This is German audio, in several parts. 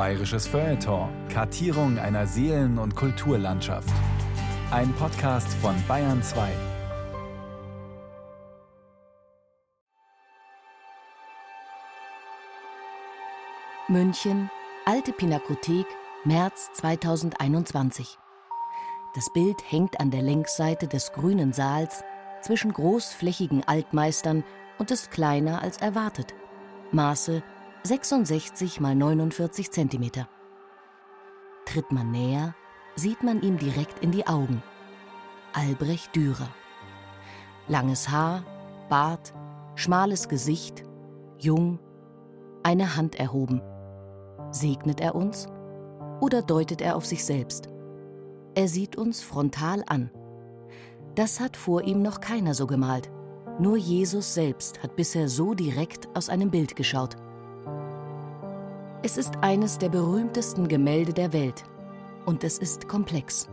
Bayerisches Feuilleton. Kartierung einer Seelen- und Kulturlandschaft. Ein Podcast von Bayern 2. München, Alte Pinakothek, März 2021. Das Bild hängt an der Längsseite des grünen Saals zwischen großflächigen Altmeistern und ist kleiner als erwartet. Maße 66 x 49 cm. Tritt man näher, sieht man ihm direkt in die Augen. Albrecht Dürer. Langes Haar, Bart, schmales Gesicht, jung, eine Hand erhoben. Segnet er uns oder deutet er auf sich selbst? Er sieht uns frontal an. Das hat vor ihm noch keiner so gemalt. Nur Jesus selbst hat bisher so direkt aus einem Bild geschaut. Es ist eines der berühmtesten Gemälde der Welt und es ist komplex.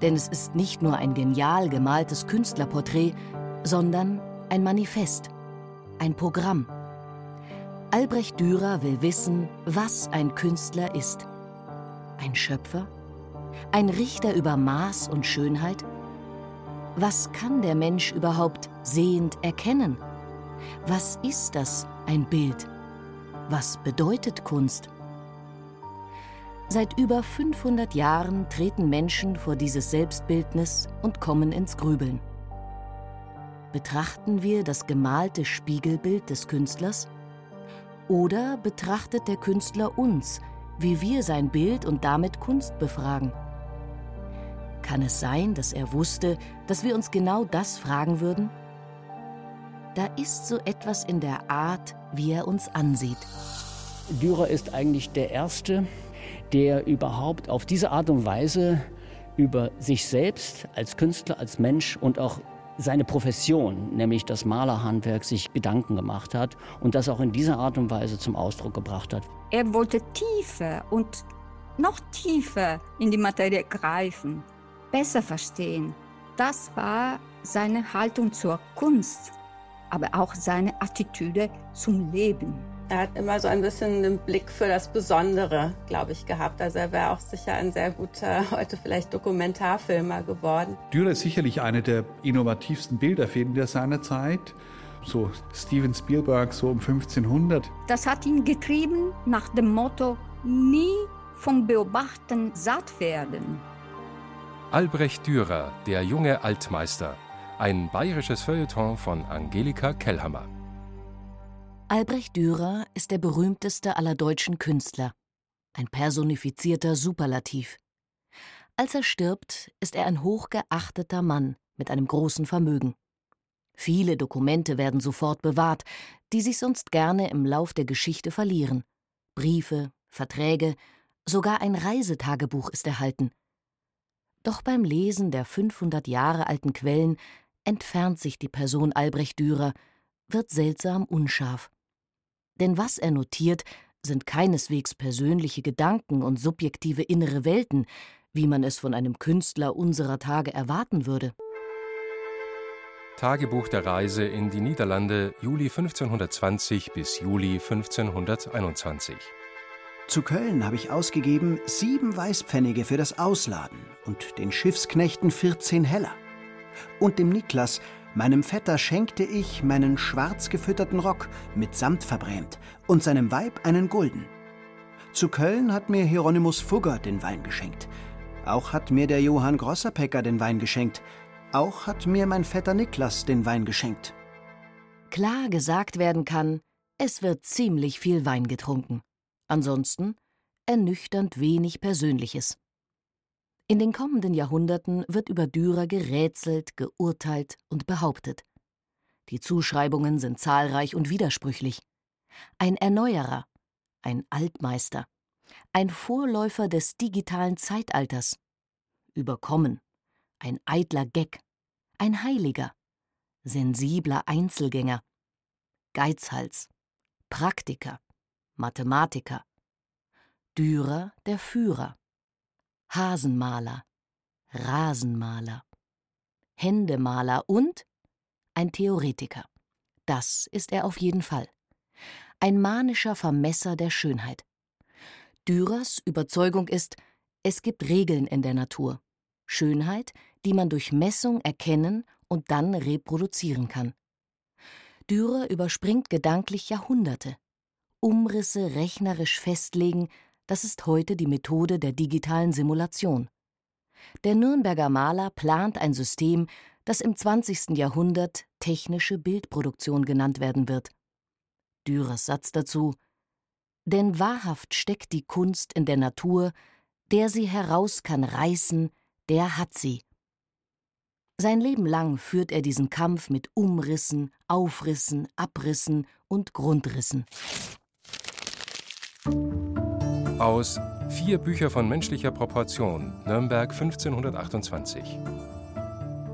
Denn es ist nicht nur ein genial gemaltes Künstlerporträt, sondern ein Manifest, ein Programm. Albrecht Dürer will wissen, was ein Künstler ist. Ein Schöpfer? Ein Richter über Maß und Schönheit? Was kann der Mensch überhaupt sehend erkennen? Was ist das, ein Bild? Was bedeutet Kunst? Seit über 500 Jahren treten Menschen vor dieses Selbstbildnis und kommen ins Grübeln. Betrachten wir das gemalte Spiegelbild des Künstlers? Oder betrachtet der Künstler uns, wie wir sein Bild und damit Kunst befragen? Kann es sein, dass er wusste, dass wir uns genau das fragen würden? Da ist so etwas in der Art, wie er uns ansieht. Dürer ist eigentlich der Erste, der überhaupt auf diese Art und Weise über sich selbst als Künstler, als Mensch und auch seine Profession, nämlich das Malerhandwerk, sich Gedanken gemacht hat und das auch in dieser Art und Weise zum Ausdruck gebracht hat. Er wollte tiefer und noch tiefer in die Materie greifen, besser verstehen. Das war seine Haltung zur Kunst aber auch seine Attitüde zum Leben. Er hat immer so ein bisschen einen Blick für das Besondere, glaube ich, gehabt. Also er wäre auch sicher ein sehr guter, heute vielleicht Dokumentarfilmer geworden. Dürer ist sicherlich einer der innovativsten Bilderfinder seiner Zeit. So Steven Spielberg, so um 1500. Das hat ihn getrieben nach dem Motto, nie vom Beobachten satt werden. Albrecht Dürer, der junge Altmeister. Ein bayerisches Feuilleton von Angelika Kellhammer. Albrecht Dürer ist der berühmteste aller deutschen Künstler. Ein personifizierter Superlativ. Als er stirbt, ist er ein hochgeachteter Mann mit einem großen Vermögen. Viele Dokumente werden sofort bewahrt, die sich sonst gerne im Lauf der Geschichte verlieren. Briefe, Verträge, sogar ein Reisetagebuch ist erhalten. Doch beim Lesen der 500 Jahre alten Quellen entfernt sich die Person Albrecht Dürer, wird seltsam unscharf. Denn was er notiert, sind keineswegs persönliche Gedanken und subjektive innere Welten, wie man es von einem Künstler unserer Tage erwarten würde. Tagebuch der Reise in die Niederlande Juli 1520 bis Juli 1521. Zu Köln habe ich ausgegeben sieben Weißpfennige für das Ausladen und den Schiffsknechten 14 Heller. Und dem Niklas, meinem Vetter, schenkte ich meinen schwarz gefütterten Rock mit Samt verbrämt und seinem Weib einen Gulden. Zu Köln hat mir Hieronymus Fugger den Wein geschenkt. Auch hat mir der Johann Grosserpecker den Wein geschenkt. Auch hat mir mein Vetter Niklas den Wein geschenkt. Klar gesagt werden kann, es wird ziemlich viel Wein getrunken. Ansonsten ernüchternd wenig Persönliches. In den kommenden Jahrhunderten wird über Dürer gerätselt, geurteilt und behauptet. Die Zuschreibungen sind zahlreich und widersprüchlich. Ein Erneuerer, ein Altmeister, ein Vorläufer des digitalen Zeitalters, überkommen, ein eitler Geck, ein Heiliger, sensibler Einzelgänger, Geizhals, Praktiker, Mathematiker, Dürer der Führer. Hasenmaler, Rasenmaler, Händemaler und ein Theoretiker. Das ist er auf jeden Fall. Ein manischer Vermesser der Schönheit. Dürers Überzeugung ist, es gibt Regeln in der Natur. Schönheit, die man durch Messung erkennen und dann reproduzieren kann. Dürer überspringt gedanklich Jahrhunderte. Umrisse rechnerisch festlegen, das ist heute die Methode der digitalen Simulation. Der Nürnberger Maler plant ein System, das im 20. Jahrhundert technische Bildproduktion genannt werden wird. Dürers Satz dazu Denn wahrhaft steckt die Kunst in der Natur, der sie heraus kann reißen, der hat sie. Sein Leben lang führt er diesen Kampf mit Umrissen, Aufrissen, Abrissen und Grundrissen. Aus Vier Bücher von menschlicher Proportion, Nürnberg 1528.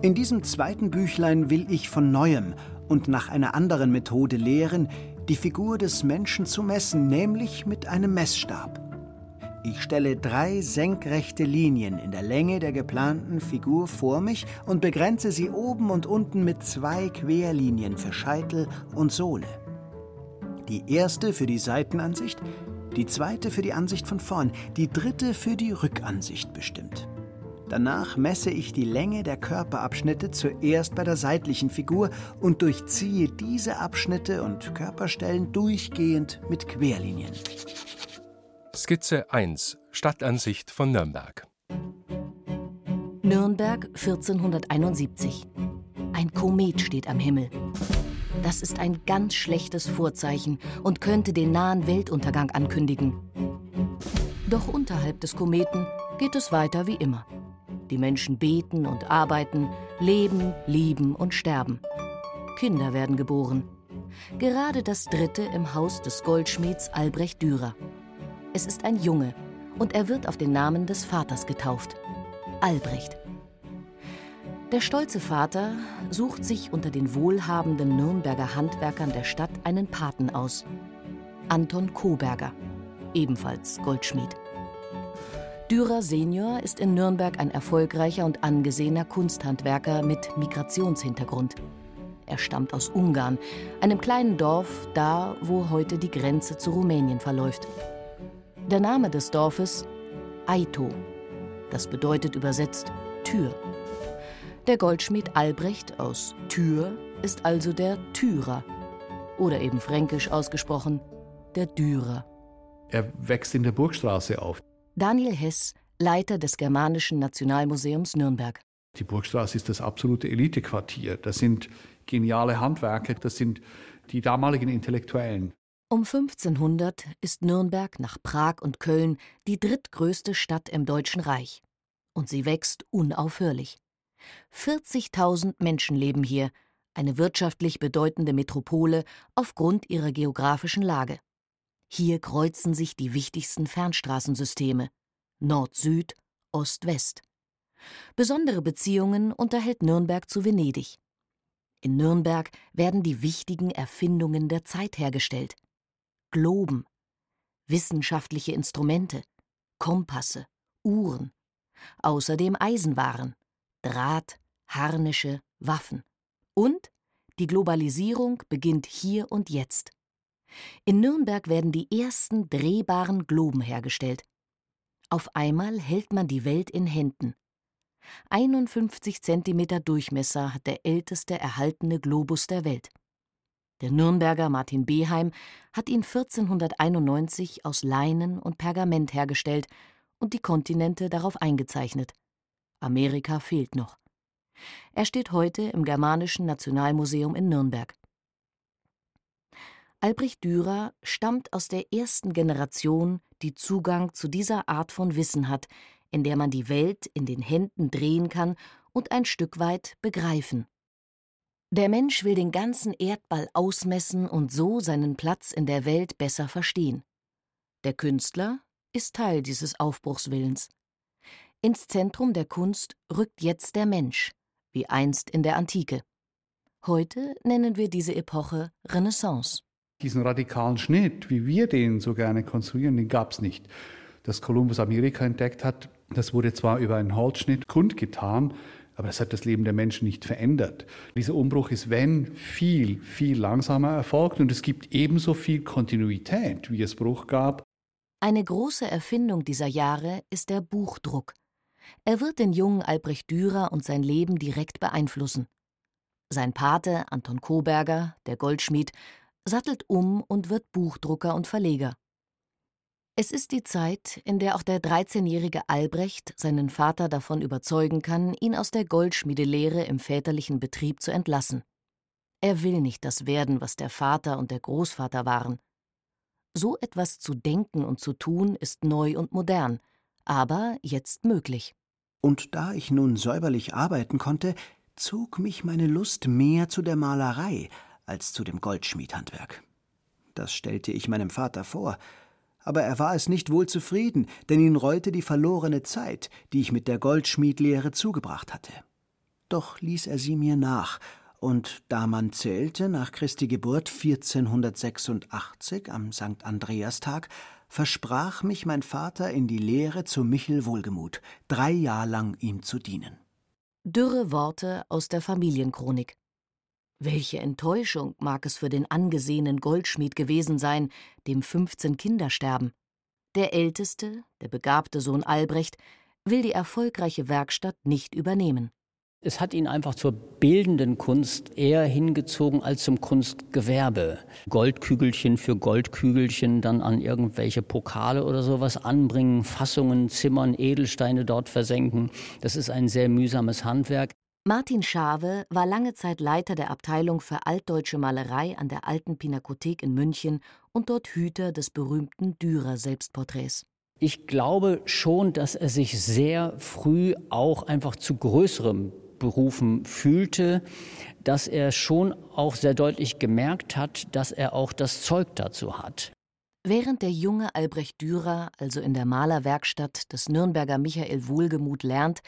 In diesem zweiten Büchlein will ich von neuem und nach einer anderen Methode lehren, die Figur des Menschen zu messen, nämlich mit einem Messstab. Ich stelle drei senkrechte Linien in der Länge der geplanten Figur vor mich und begrenze sie oben und unten mit zwei Querlinien für Scheitel und Sohle. Die erste für die Seitenansicht, die zweite für die Ansicht von vorn, die dritte für die Rückansicht bestimmt. Danach messe ich die Länge der Körperabschnitte zuerst bei der seitlichen Figur und durchziehe diese Abschnitte und Körperstellen durchgehend mit Querlinien. Skizze 1 Stadtansicht von Nürnberg Nürnberg 1471. Ein Komet steht am Himmel. Das ist ein ganz schlechtes Vorzeichen und könnte den nahen Weltuntergang ankündigen. Doch unterhalb des Kometen geht es weiter wie immer. Die Menschen beten und arbeiten, leben, lieben und sterben. Kinder werden geboren. Gerade das dritte im Haus des Goldschmieds Albrecht Dürer. Es ist ein Junge und er wird auf den Namen des Vaters getauft. Albrecht. Der stolze Vater sucht sich unter den wohlhabenden Nürnberger Handwerkern der Stadt einen Paten aus. Anton Koberger, ebenfalls Goldschmied. Dürer Senior ist in Nürnberg ein erfolgreicher und angesehener Kunsthandwerker mit Migrationshintergrund. Er stammt aus Ungarn, einem kleinen Dorf da, wo heute die Grenze zu Rumänien verläuft. Der Name des Dorfes Aito. Das bedeutet übersetzt Tür. Der Goldschmied Albrecht aus Tür ist also der Türer. Oder eben fränkisch ausgesprochen, der Dürer. Er wächst in der Burgstraße auf. Daniel Hess, Leiter des Germanischen Nationalmuseums Nürnberg. Die Burgstraße ist das absolute Elitequartier. Das sind geniale Handwerker, das sind die damaligen Intellektuellen. Um 1500 ist Nürnberg nach Prag und Köln die drittgrößte Stadt im Deutschen Reich. Und sie wächst unaufhörlich. 40.000 Menschen leben hier, eine wirtschaftlich bedeutende Metropole aufgrund ihrer geografischen Lage. Hier kreuzen sich die wichtigsten Fernstraßensysteme Nord-Süd, Ost-West. Besondere Beziehungen unterhält Nürnberg zu Venedig. In Nürnberg werden die wichtigen Erfindungen der Zeit hergestellt. Globen, wissenschaftliche Instrumente, Kompasse, Uhren, außerdem Eisenwaren, Draht, Harnische, Waffen. Und die Globalisierung beginnt hier und jetzt. In Nürnberg werden die ersten drehbaren Globen hergestellt. Auf einmal hält man die Welt in Händen. 51 Zentimeter Durchmesser hat der älteste erhaltene Globus der Welt. Der Nürnberger Martin Beheim hat ihn 1491 aus Leinen und Pergament hergestellt und die Kontinente darauf eingezeichnet. Amerika fehlt noch. Er steht heute im Germanischen Nationalmuseum in Nürnberg. Albrecht Dürer stammt aus der ersten Generation, die Zugang zu dieser Art von Wissen hat, in der man die Welt in den Händen drehen kann und ein Stück weit begreifen. Der Mensch will den ganzen Erdball ausmessen und so seinen Platz in der Welt besser verstehen. Der Künstler ist Teil dieses Aufbruchswillens. Ins Zentrum der Kunst rückt jetzt der Mensch, wie einst in der Antike. Heute nennen wir diese Epoche Renaissance. Diesen radikalen Schnitt, wie wir den so gerne konstruieren, den gab es nicht. Dass Kolumbus Amerika entdeckt hat, das wurde zwar über einen Holzschnitt kundgetan, aber das hat das Leben der Menschen nicht verändert. Dieser Umbruch ist, wenn, viel, viel langsamer erfolgt und es gibt ebenso viel Kontinuität, wie es Bruch gab. Eine große Erfindung dieser Jahre ist der Buchdruck. Er wird den jungen Albrecht Dürer und sein Leben direkt beeinflussen. Sein Pate, Anton Koberger, der Goldschmied, sattelt um und wird Buchdrucker und Verleger. Es ist die Zeit, in der auch der 13-jährige Albrecht seinen Vater davon überzeugen kann, ihn aus der Goldschmiedelehre im väterlichen Betrieb zu entlassen. Er will nicht das werden, was der Vater und der Großvater waren. So etwas zu denken und zu tun ist neu und modern, aber jetzt möglich. Und da ich nun säuberlich arbeiten konnte, zog mich meine Lust mehr zu der Malerei als zu dem Goldschmiedhandwerk. Das stellte ich meinem Vater vor, aber er war es nicht wohl zufrieden, denn ihn reute die verlorene Zeit, die ich mit der Goldschmiedlehre zugebracht hatte. Doch ließ er sie mir nach, und da man zählte, nach Christi Geburt 1486 am St. Andreastag, versprach mich mein Vater in die Lehre zu Michel Wohlgemut, drei Jahr lang ihm zu dienen. Dürre Worte aus der Familienchronik. Welche Enttäuschung mag es für den angesehenen Goldschmied gewesen sein, dem 15 Kinder sterben. Der älteste, der begabte Sohn Albrecht, will die erfolgreiche Werkstatt nicht übernehmen. Es hat ihn einfach zur bildenden Kunst eher hingezogen als zum Kunstgewerbe. Goldkügelchen für Goldkügelchen dann an irgendwelche Pokale oder sowas anbringen, Fassungen zimmern, Edelsteine dort versenken. Das ist ein sehr mühsames Handwerk. Martin Schave war lange Zeit Leiter der Abteilung für altdeutsche Malerei an der Alten Pinakothek in München und dort Hüter des berühmten Dürer Selbstporträts. Ich glaube schon, dass er sich sehr früh auch einfach zu größerem berufen fühlte, dass er schon auch sehr deutlich gemerkt hat, dass er auch das Zeug dazu hat. Während der junge Albrecht Dürer also in der Malerwerkstatt des Nürnberger Michael Wohlgemuth lernt,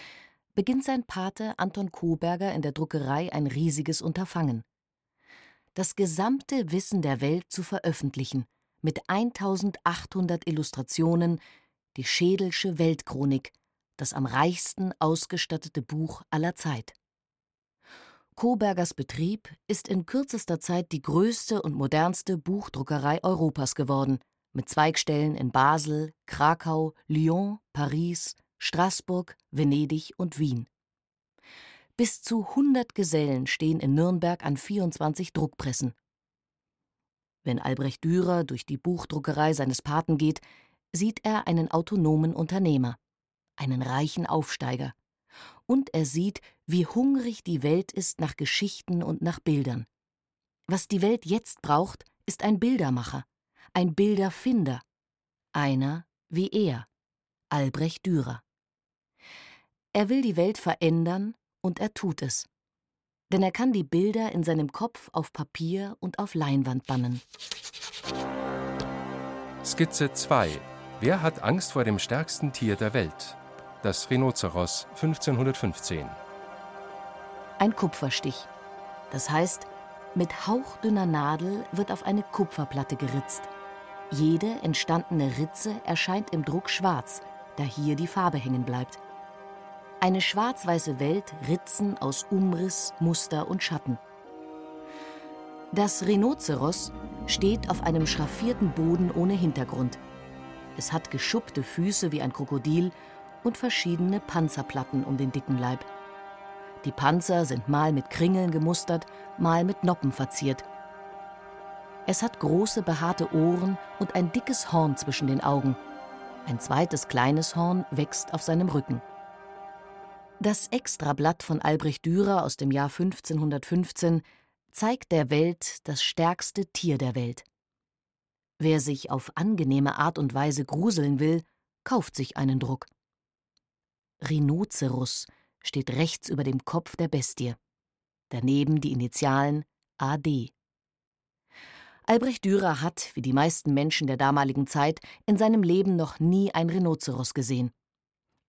beginnt sein Pate Anton Koberger in der Druckerei ein riesiges Unterfangen. Das gesamte Wissen der Welt zu veröffentlichen, mit 1800 Illustrationen, die Schädelsche Weltchronik, das am reichsten ausgestattete Buch aller Zeit. Kobergers Betrieb ist in kürzester Zeit die größte und modernste Buchdruckerei Europas geworden, mit Zweigstellen in Basel, Krakau, Lyon, Paris, Straßburg, Venedig und Wien. Bis zu 100 Gesellen stehen in Nürnberg an 24 Druckpressen. Wenn Albrecht Dürer durch die Buchdruckerei seines Paten geht, sieht er einen autonomen Unternehmer einen reichen Aufsteiger. Und er sieht, wie hungrig die Welt ist nach Geschichten und nach Bildern. Was die Welt jetzt braucht, ist ein Bildermacher, ein Bilderfinder. Einer wie er, Albrecht Dürer. Er will die Welt verändern und er tut es. Denn er kann die Bilder in seinem Kopf auf Papier und auf Leinwand bannen. Skizze 2. Wer hat Angst vor dem stärksten Tier der Welt? Das Rhinoceros 1515. Ein Kupferstich. Das heißt, mit hauchdünner Nadel wird auf eine Kupferplatte geritzt. Jede entstandene Ritze erscheint im Druck schwarz, da hier die Farbe hängen bleibt. Eine schwarz-weiße Welt Ritzen aus Umriss, Muster und Schatten. Das Rhinoceros steht auf einem schraffierten Boden ohne Hintergrund. Es hat geschuppte Füße wie ein Krokodil und verschiedene Panzerplatten um den dicken Leib. Die Panzer sind mal mit Kringeln gemustert, mal mit Noppen verziert. Es hat große behaarte Ohren und ein dickes Horn zwischen den Augen. Ein zweites kleines Horn wächst auf seinem Rücken. Das Extrablatt von Albrecht Dürer aus dem Jahr 1515 zeigt der Welt das stärkste Tier der Welt. Wer sich auf angenehme Art und Weise gruseln will, kauft sich einen Druck. Rhinoceros steht rechts über dem Kopf der Bestie. Daneben die Initialen AD. Albrecht Dürer hat, wie die meisten Menschen der damaligen Zeit, in seinem Leben noch nie ein Rhinoceros gesehen.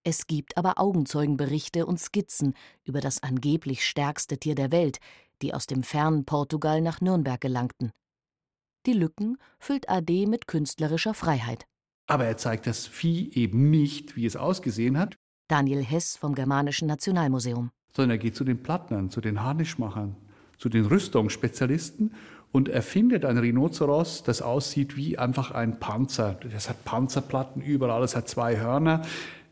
Es gibt aber Augenzeugenberichte und Skizzen über das angeblich stärkste Tier der Welt, die aus dem fernen Portugal nach Nürnberg gelangten. Die Lücken füllt AD mit künstlerischer Freiheit. Aber er zeigt das Vieh eben nicht, wie es ausgesehen hat, Daniel Hess vom Germanischen Nationalmuseum. Sondern er geht zu den Plattnern, zu den Harnischmachern, zu den Rüstungsspezialisten und erfindet ein Rhinoceros, das aussieht wie einfach ein Panzer. Das hat Panzerplatten überall, es hat zwei Hörner.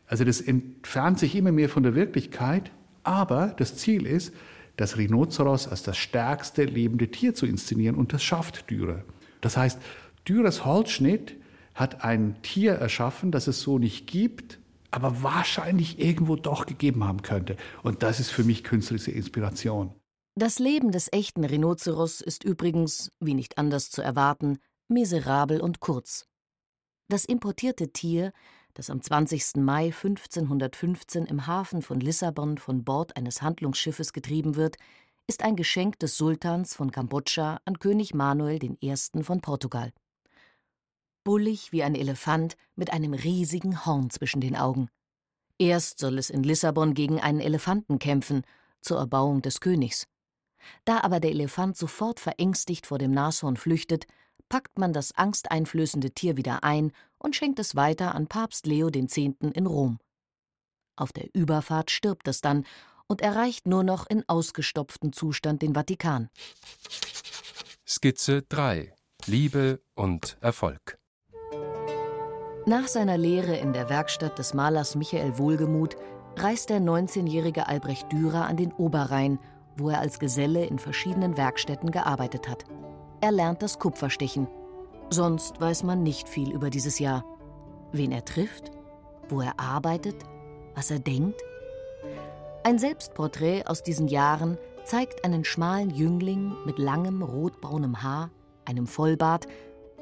Also das entfernt sich immer mehr von der Wirklichkeit, aber das Ziel ist, das Rhinoceros als das stärkste lebende Tier zu inszenieren und das schafft Dürer. Das heißt, Dürers Holzschnitt hat ein Tier erschaffen, das es so nicht gibt, aber wahrscheinlich irgendwo doch gegeben haben könnte. Und das ist für mich künstlerische Inspiration. Das Leben des echten Rhinoceros ist übrigens, wie nicht anders zu erwarten, miserabel und kurz. Das importierte Tier, das am 20. Mai 1515 im Hafen von Lissabon von Bord eines Handlungsschiffes getrieben wird, ist ein Geschenk des Sultans von Kambodscha an König Manuel I. von Portugal bullig wie ein Elefant mit einem riesigen Horn zwischen den Augen. Erst soll es in Lissabon gegen einen Elefanten kämpfen, zur Erbauung des Königs. Da aber der Elefant sofort verängstigt vor dem Nashorn flüchtet, packt man das angsteinflößende Tier wieder ein und schenkt es weiter an Papst Leo X. in Rom. Auf der Überfahrt stirbt es dann und erreicht nur noch in ausgestopftem Zustand den Vatikan. Skizze 3 Liebe und Erfolg nach seiner Lehre in der Werkstatt des Malers Michael Wohlgemuth reist der 19-jährige Albrecht Dürer an den Oberrhein, wo er als Geselle in verschiedenen Werkstätten gearbeitet hat. Er lernt das Kupferstechen. Sonst weiß man nicht viel über dieses Jahr. Wen er trifft, wo er arbeitet, was er denkt. Ein Selbstporträt aus diesen Jahren zeigt einen schmalen Jüngling mit langem rotbraunem Haar, einem Vollbart,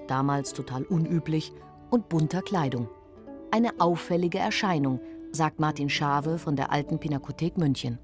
damals total unüblich, und bunter Kleidung. Eine auffällige Erscheinung, sagt Martin Schave von der Alten Pinakothek München.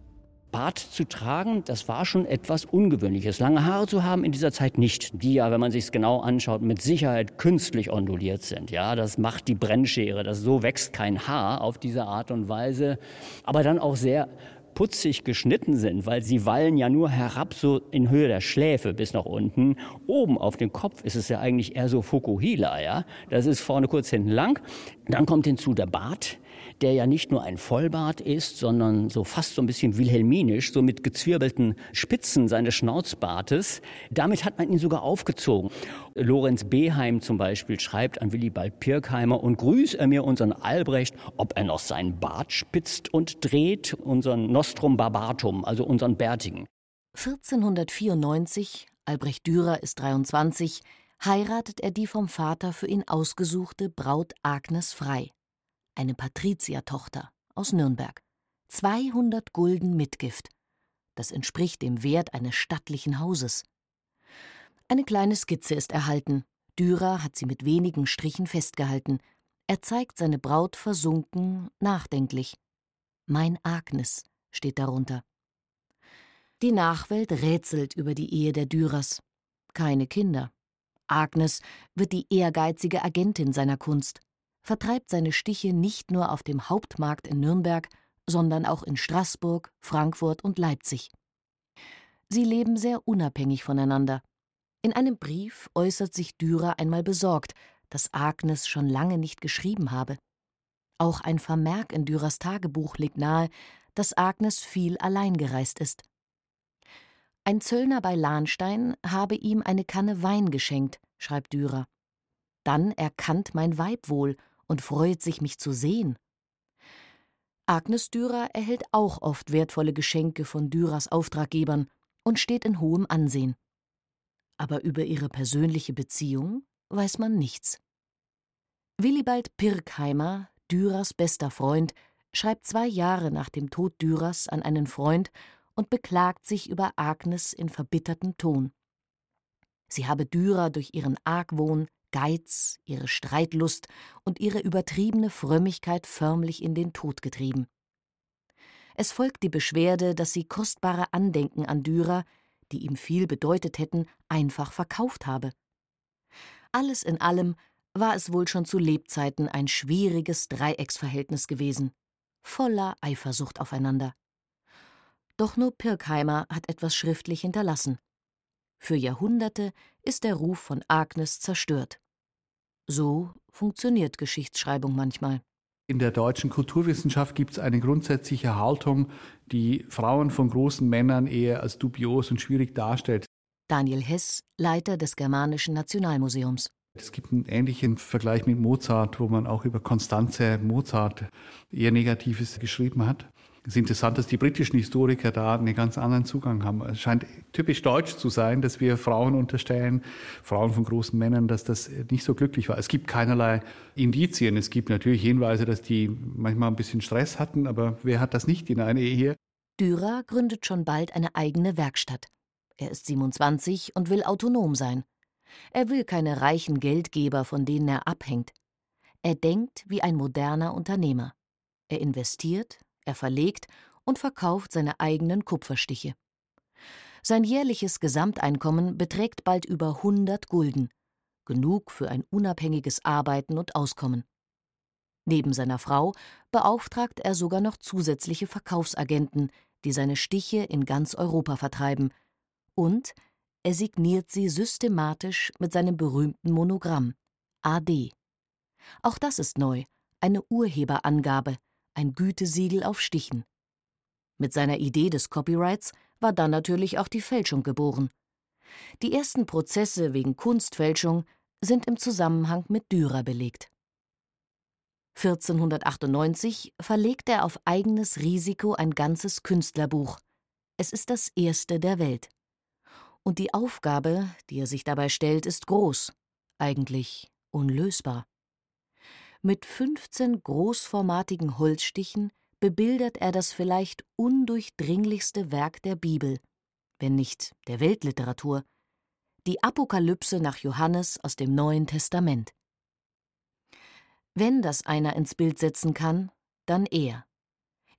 Bart zu tragen, das war schon etwas Ungewöhnliches. Lange Haare zu haben in dieser Zeit nicht, die ja, wenn man sich es genau anschaut, mit Sicherheit künstlich onduliert sind. Ja, das macht die Brennschere, das so wächst kein Haar auf diese Art und Weise, aber dann auch sehr putzig geschnitten sind, weil sie wallen ja nur herab so in Höhe der Schläfe bis nach unten. Oben auf dem Kopf ist es ja eigentlich eher so Fukuhila, ja. Das ist vorne kurz hinten lang. Dann kommt hinzu der Bart, der ja nicht nur ein Vollbart ist, sondern so fast so ein bisschen wilhelminisch, so mit gezwirbelten Spitzen seines Schnauzbartes. Damit hat man ihn sogar aufgezogen. Lorenz Beheim zum Beispiel schreibt an Willibald Pirkheimer und grüß er mir unseren Albrecht, ob er noch seinen Bart spitzt und dreht, unseren Nostrum Barbatum, also unseren Bärtigen. 1494, Albrecht Dürer ist 23, heiratet er die vom Vater für ihn ausgesuchte Braut Agnes Frei eine Patriziertochter aus Nürnberg. 200 Gulden Mitgift. Das entspricht dem Wert eines stattlichen Hauses. Eine kleine Skizze ist erhalten. Dürer hat sie mit wenigen Strichen festgehalten. Er zeigt seine Braut versunken, nachdenklich. Mein Agnes steht darunter. Die Nachwelt rätselt über die Ehe der Dürers. Keine Kinder. Agnes wird die ehrgeizige Agentin seiner Kunst vertreibt seine Stiche nicht nur auf dem Hauptmarkt in Nürnberg, sondern auch in Straßburg, Frankfurt und Leipzig. Sie leben sehr unabhängig voneinander. In einem Brief äußert sich Dürer einmal besorgt, dass Agnes schon lange nicht geschrieben habe. Auch ein Vermerk in Dürers Tagebuch legt nahe, dass Agnes viel allein gereist ist. Ein Zöllner bei Lahnstein habe ihm eine Kanne Wein geschenkt, schreibt Dürer. Dann erkannt mein Weib wohl und freut sich, mich zu sehen. Agnes Dürer erhält auch oft wertvolle Geschenke von Dürers Auftraggebern und steht in hohem Ansehen. Aber über ihre persönliche Beziehung weiß man nichts. Willibald Pirkheimer, Dürers bester Freund, schreibt zwei Jahre nach dem Tod Dürers an einen Freund und beklagt sich über Agnes in verbittertem Ton. Sie habe Dürer durch ihren Argwohn, Geiz, ihre Streitlust und ihre übertriebene Frömmigkeit förmlich in den Tod getrieben. Es folgt die Beschwerde, dass sie kostbare Andenken an Dürer, die ihm viel bedeutet hätten, einfach verkauft habe. Alles in allem war es wohl schon zu Lebzeiten ein schwieriges Dreiecksverhältnis gewesen, voller Eifersucht aufeinander. Doch nur Pirkheimer hat etwas schriftlich hinterlassen. Für Jahrhunderte ist der Ruf von Agnes zerstört. So funktioniert Geschichtsschreibung manchmal. In der deutschen Kulturwissenschaft gibt es eine grundsätzliche Haltung, die Frauen von großen Männern eher als dubios und schwierig darstellt. Daniel Hess, Leiter des Germanischen Nationalmuseums. Es gibt einen ähnlichen Vergleich mit Mozart, wo man auch über Konstanze Mozart eher Negatives geschrieben hat. Es ist interessant, dass die britischen Historiker da einen ganz anderen Zugang haben. Es scheint typisch deutsch zu sein, dass wir Frauen unterstellen, Frauen von großen Männern, dass das nicht so glücklich war. Es gibt keinerlei Indizien. Es gibt natürlich Hinweise, dass die manchmal ein bisschen Stress hatten, aber wer hat das nicht in einer Ehe? Dürer gründet schon bald eine eigene Werkstatt. Er ist 27 und will autonom sein. Er will keine reichen Geldgeber, von denen er abhängt. Er denkt wie ein moderner Unternehmer. Er investiert, er verlegt und verkauft seine eigenen Kupferstiche. Sein jährliches Gesamteinkommen beträgt bald über 100 Gulden, genug für ein unabhängiges Arbeiten und Auskommen. Neben seiner Frau beauftragt er sogar noch zusätzliche Verkaufsagenten, die seine Stiche in ganz Europa vertreiben, und er signiert sie systematisch mit seinem berühmten Monogramm AD. Auch das ist neu, eine Urheberangabe, ein Gütesiegel auf Stichen. Mit seiner Idee des Copyrights war dann natürlich auch die Fälschung geboren. Die ersten Prozesse wegen Kunstfälschung sind im Zusammenhang mit Dürer belegt. 1498 verlegt er auf eigenes Risiko ein ganzes Künstlerbuch. Es ist das erste der Welt. Und die Aufgabe, die er sich dabei stellt, ist groß, eigentlich unlösbar. Mit 15 großformatigen Holzstichen bebildert er das vielleicht undurchdringlichste Werk der Bibel, wenn nicht der Weltliteratur, die Apokalypse nach Johannes aus dem Neuen Testament. Wenn das einer ins Bild setzen kann, dann er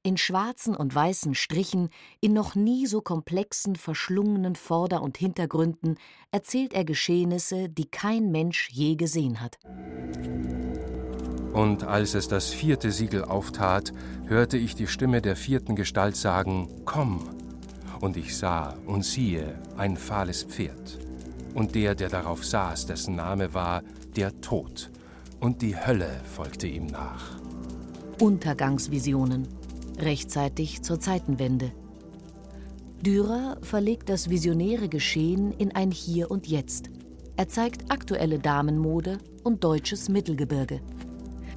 in schwarzen und weißen Strichen, in noch nie so komplexen, verschlungenen Vorder- und Hintergründen erzählt er Geschehnisse, die kein Mensch je gesehen hat. Und als es das vierte Siegel auftat, hörte ich die Stimme der vierten Gestalt sagen, Komm! Und ich sah und siehe ein fahles Pferd. Und der, der darauf saß, dessen Name war der Tod. Und die Hölle folgte ihm nach. Untergangsvisionen rechtzeitig zur Zeitenwende. Dürer verlegt das visionäre Geschehen in ein Hier und Jetzt. Er zeigt aktuelle Damenmode und deutsches Mittelgebirge.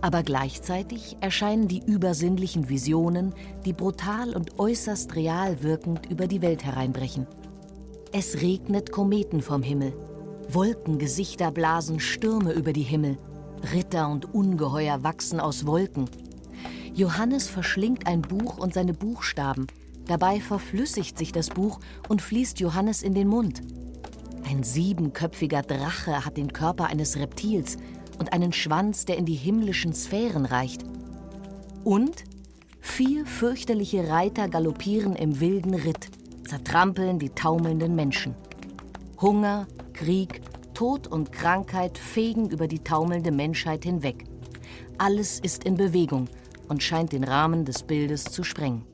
Aber gleichzeitig erscheinen die übersinnlichen Visionen, die brutal und äußerst real wirkend über die Welt hereinbrechen. Es regnet Kometen vom Himmel. Wolkengesichter blasen Stürme über die Himmel. Ritter und Ungeheuer wachsen aus Wolken. Johannes verschlingt ein Buch und seine Buchstaben. Dabei verflüssigt sich das Buch und fließt Johannes in den Mund. Ein siebenköpfiger Drache hat den Körper eines Reptils und einen Schwanz, der in die himmlischen Sphären reicht. Und vier fürchterliche Reiter galoppieren im wilden Ritt, zertrampeln die taumelnden Menschen. Hunger, Krieg, Tod und Krankheit fegen über die taumelnde Menschheit hinweg. Alles ist in Bewegung und scheint den Rahmen des Bildes zu sprengen.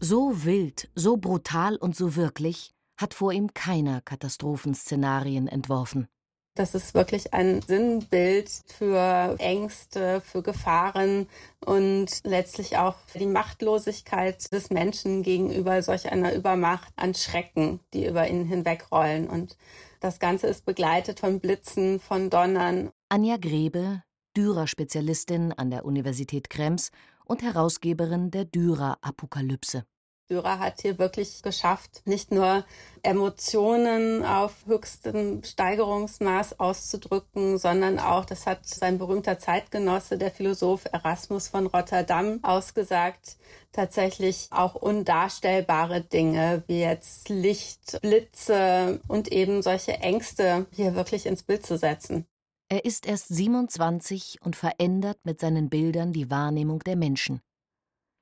So wild, so brutal und so wirklich hat vor ihm keiner Katastrophenszenarien entworfen. Das ist wirklich ein Sinnbild für Ängste, für Gefahren und letztlich auch für die Machtlosigkeit des Menschen gegenüber solch einer Übermacht an Schrecken, die über ihn hinwegrollen. Und das Ganze ist begleitet von Blitzen, von Donnern. Anja Grebe, Dürer-Spezialistin an der Universität Krems und Herausgeberin der Dürer-Apokalypse. Dürer hat hier wirklich geschafft, nicht nur Emotionen auf höchstem Steigerungsmaß auszudrücken, sondern auch, das hat sein berühmter Zeitgenosse, der Philosoph Erasmus von Rotterdam, ausgesagt, tatsächlich auch undarstellbare Dinge wie jetzt Licht, Blitze und eben solche Ängste hier wirklich ins Bild zu setzen. Er ist erst 27 und verändert mit seinen Bildern die Wahrnehmung der Menschen.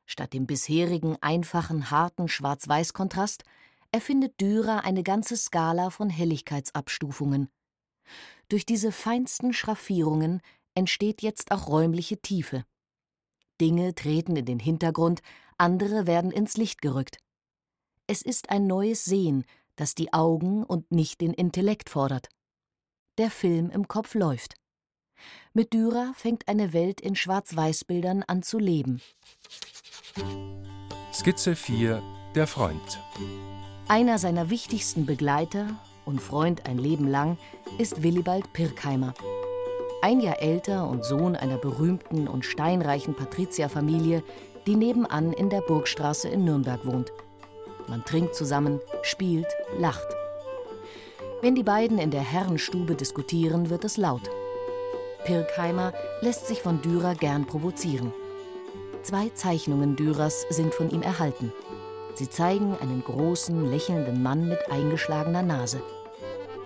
Statt dem bisherigen einfachen, harten Schwarz-Weiß-Kontrast erfindet Dürer eine ganze Skala von Helligkeitsabstufungen. Durch diese feinsten Schraffierungen entsteht jetzt auch räumliche Tiefe. Dinge treten in den Hintergrund, andere werden ins Licht gerückt. Es ist ein neues Sehen, das die Augen und nicht den Intellekt fordert der Film im Kopf läuft. Mit Dürer fängt eine Welt in Schwarz-Weiß-Bildern an zu leben. Skizze 4 Der Freund Einer seiner wichtigsten Begleiter und Freund ein Leben lang ist Willibald Pirkheimer. Ein Jahr älter und Sohn einer berühmten und steinreichen Patrizierfamilie, die nebenan in der Burgstraße in Nürnberg wohnt. Man trinkt zusammen, spielt, lacht. Wenn die beiden in der Herrenstube diskutieren, wird es laut. Pirkheimer lässt sich von Dürer gern provozieren. Zwei Zeichnungen Dürers sind von ihm erhalten. Sie zeigen einen großen, lächelnden Mann mit eingeschlagener Nase.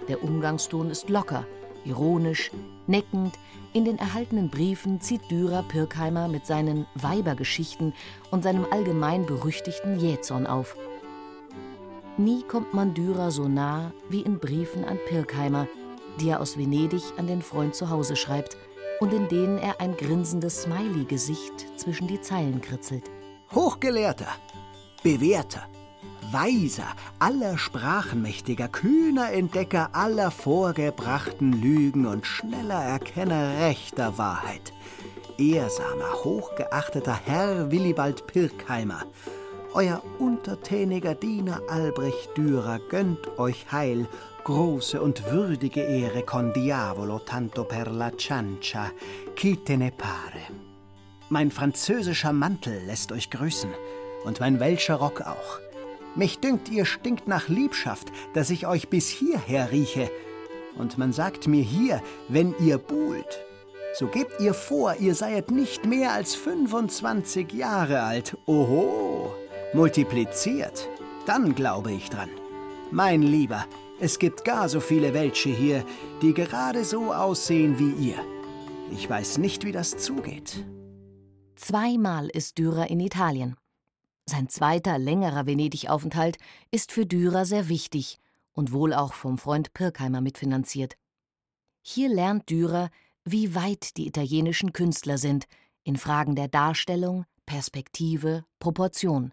Der Umgangston ist locker, ironisch, neckend. In den erhaltenen Briefen zieht Dürer Pirkheimer mit seinen Weibergeschichten und seinem allgemein berüchtigten Jähzorn auf. Nie kommt man Dürer so nah wie in Briefen an Pirkheimer, die er aus Venedig an den Freund zu Hause schreibt und in denen er ein grinsendes Smiley-Gesicht zwischen die Zeilen kritzelt. Hochgelehrter, Bewährter, Weiser, aller Sprachenmächtiger, kühner Entdecker aller vorgebrachten Lügen und schneller Erkenner rechter Wahrheit. Ehrsamer, hochgeachteter Herr Willibald Pirkheimer, euer untertäniger Diener Albrecht Dürer gönnt euch Heil, große und würdige Ehre con diavolo tanto per la ciancia, chi te ne pare. Mein französischer Mantel lässt euch grüßen und mein welscher Rock auch. Mich dünkt, ihr stinkt nach Liebschaft, dass ich euch bis hierher rieche. Und man sagt mir hier, wenn ihr buhlt, so gebt ihr vor, ihr seiet nicht mehr als 25 Jahre alt. Oho, multipliziert, dann glaube ich dran. Mein Lieber, es gibt gar so viele Welsche hier, die gerade so aussehen wie ihr. Ich weiß nicht, wie das zugeht. Zweimal ist Dürer in Italien. Sein zweiter, längerer Venedig-Aufenthalt ist für Dürer sehr wichtig und wohl auch vom Freund Pirkheimer mitfinanziert. Hier lernt Dürer, wie weit die italienischen Künstler sind in Fragen der Darstellung, Perspektive, Proportion.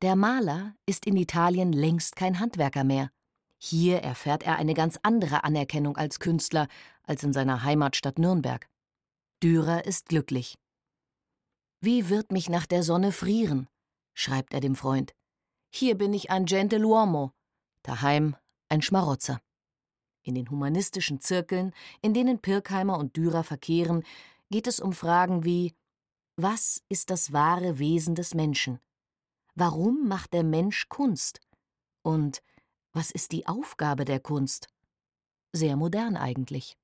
Der Maler ist in Italien längst kein Handwerker mehr. Hier erfährt er eine ganz andere Anerkennung als Künstler als in seiner Heimatstadt Nürnberg. Dürer ist glücklich. Wie wird mich nach der Sonne frieren? schreibt er dem Freund. Hier bin ich ein Gentiluomo, daheim ein Schmarotzer. In den humanistischen Zirkeln, in denen Pirkheimer und Dürer verkehren, geht es um Fragen wie Was ist das wahre Wesen des Menschen? Warum macht der Mensch Kunst? Und was ist die Aufgabe der Kunst? Sehr modern eigentlich.